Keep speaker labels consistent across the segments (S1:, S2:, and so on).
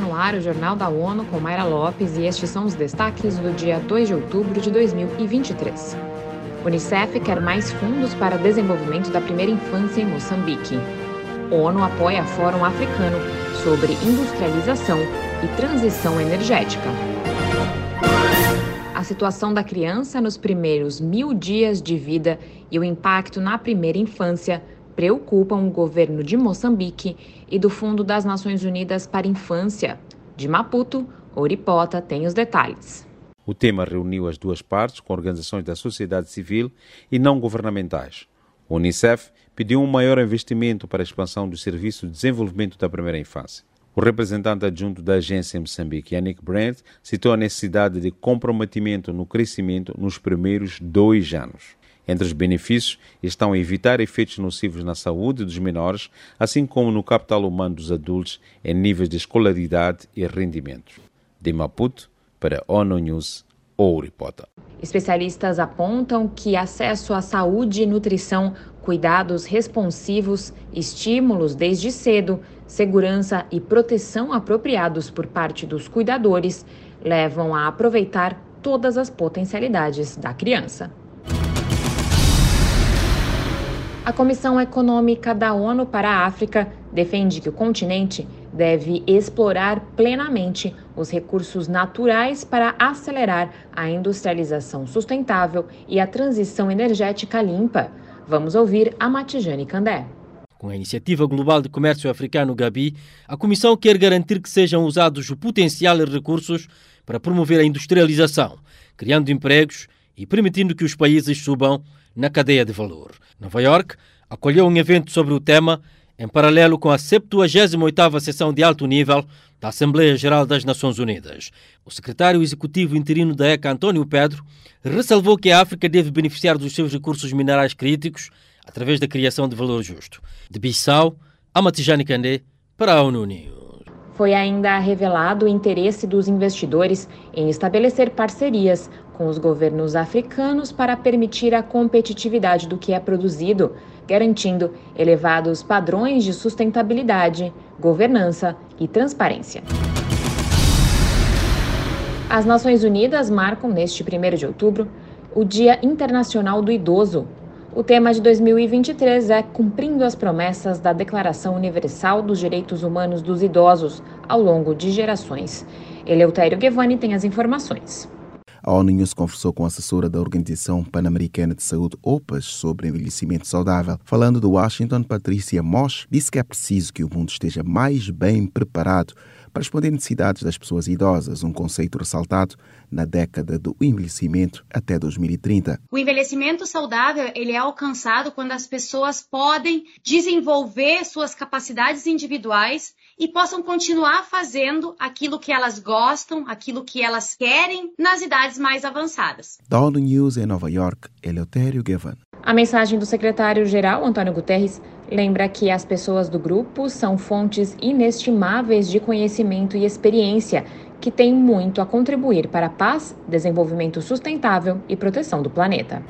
S1: no ar o Jornal da ONU com Mayra Lopes e estes são os destaques do dia 2 de outubro de 2023. Unicef quer mais fundos para desenvolvimento da primeira infância em Moçambique. ONU apoia Fórum Africano sobre industrialização e transição energética. A situação da criança nos primeiros mil dias de vida e o impacto na primeira infância preocupam o governo de Moçambique e do Fundo das Nações Unidas para a Infância. De Maputo, Oripota tem os detalhes.
S2: O tema reuniu as duas partes, com organizações da sociedade civil e não governamentais. O Unicef pediu um maior investimento para a expansão do Serviço de Desenvolvimento da Primeira Infância. O representante adjunto da agência em Moçambique, Yannick Brandt, citou a necessidade de comprometimento no crescimento nos primeiros dois anos. Entre os benefícios estão evitar efeitos nocivos na saúde dos menores, assim como no capital humano dos adultos em níveis de escolaridade e rendimentos. De Maputo, para ONU News, Ouripota.
S1: Especialistas apontam que acesso à saúde e nutrição, cuidados responsivos, estímulos desde cedo, segurança e proteção apropriados por parte dos cuidadores levam a aproveitar todas as potencialidades da criança. A Comissão Econômica da ONU para a África defende que o continente deve explorar plenamente os recursos naturais para acelerar a industrialização sustentável e a transição energética limpa. Vamos ouvir a Matijane Candé.
S3: Com a Iniciativa Global de Comércio Africano Gabi, a Comissão quer garantir que sejam usados o potencial e recursos para promover a industrialização, criando empregos e permitindo que os países subam na cadeia de valor. Nova York acolheu um evento sobre o tema em paralelo com a 78ª sessão de alto nível da Assembleia Geral das Nações Unidas. O secretário executivo interino da ECA, António Pedro, ressalvou que a África deve beneficiar dos seus recursos minerais críticos através da criação de valor justo. De Bissau, a Matijane Kandé, para a ONU News.
S1: Foi ainda revelado o interesse dos investidores em estabelecer parcerias com os governos africanos para permitir a competitividade do que é produzido, garantindo elevados padrões de sustentabilidade, governança e transparência. As Nações Unidas marcam neste 1 de outubro o Dia Internacional do Idoso. O tema de 2023 é Cumprindo as promessas da Declaração Universal dos Direitos Humanos dos Idosos ao longo de gerações. Eleutério Guevani tem as informações.
S4: A ONU News conversou com a assessora da Organização Pan-Americana de Saúde, OPAS, sobre envelhecimento saudável. Falando de Washington, Patrícia Mosch disse que é preciso que o mundo esteja mais bem preparado para responder às necessidades das pessoas idosas, um conceito ressaltado na década do envelhecimento até 2030.
S5: O envelhecimento saudável ele é alcançado quando as pessoas podem desenvolver suas capacidades individuais e possam continuar fazendo aquilo que elas gostam, aquilo que elas querem nas idades mais avançadas.
S4: Da ONU News em Nova York, Eleutério Gavan.
S1: A mensagem do secretário-geral, Antônio Guterres, lembra que as pessoas do grupo são fontes inestimáveis de conhecimento e experiência que têm muito a contribuir para a paz, desenvolvimento sustentável e proteção do planeta.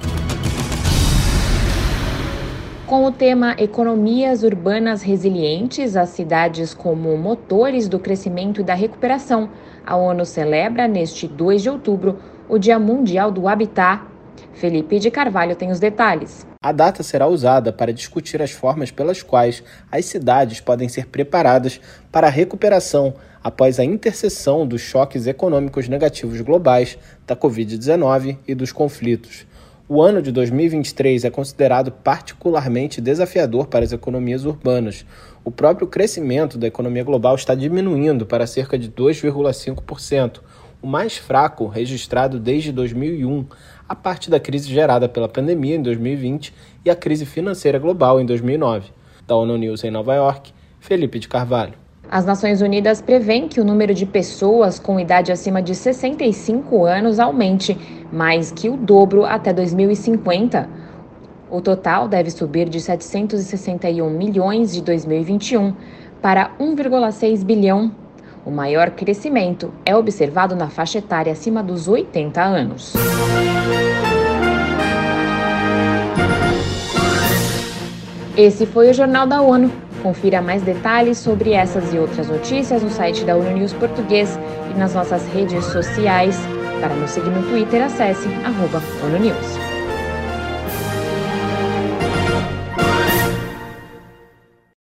S1: Com o tema Economias Urbanas Resilientes, as cidades como motores do crescimento e da recuperação, a ONU celebra neste 2 de outubro o Dia Mundial do Habitat. Felipe de Carvalho tem os detalhes.
S6: A data será usada para discutir as formas pelas quais as cidades podem ser preparadas para a recuperação após a interseção dos choques econômicos negativos globais, da Covid-19 e dos conflitos. O ano de 2023 é considerado particularmente desafiador para as economias urbanas. O próprio crescimento da economia global está diminuindo para cerca de 2,5%, o mais fraco registrado desde 2001, a parte da crise gerada pela pandemia em 2020 e a crise financeira global em 2009. Da ONU News em Nova York, Felipe de Carvalho.
S1: As Nações Unidas prevêem que o número de pessoas com idade acima de 65 anos aumente mais que o dobro até 2050. O total deve subir de 761 milhões de 2021 para 1,6 bilhão. O maior crescimento é observado na faixa etária acima dos 80 anos. Esse foi o Jornal da ONU Confira mais detalhes sobre essas e outras notícias no site da ONU News Português e nas nossas redes sociais. Para nos seguir no Twitter, acesse arroba ONU News.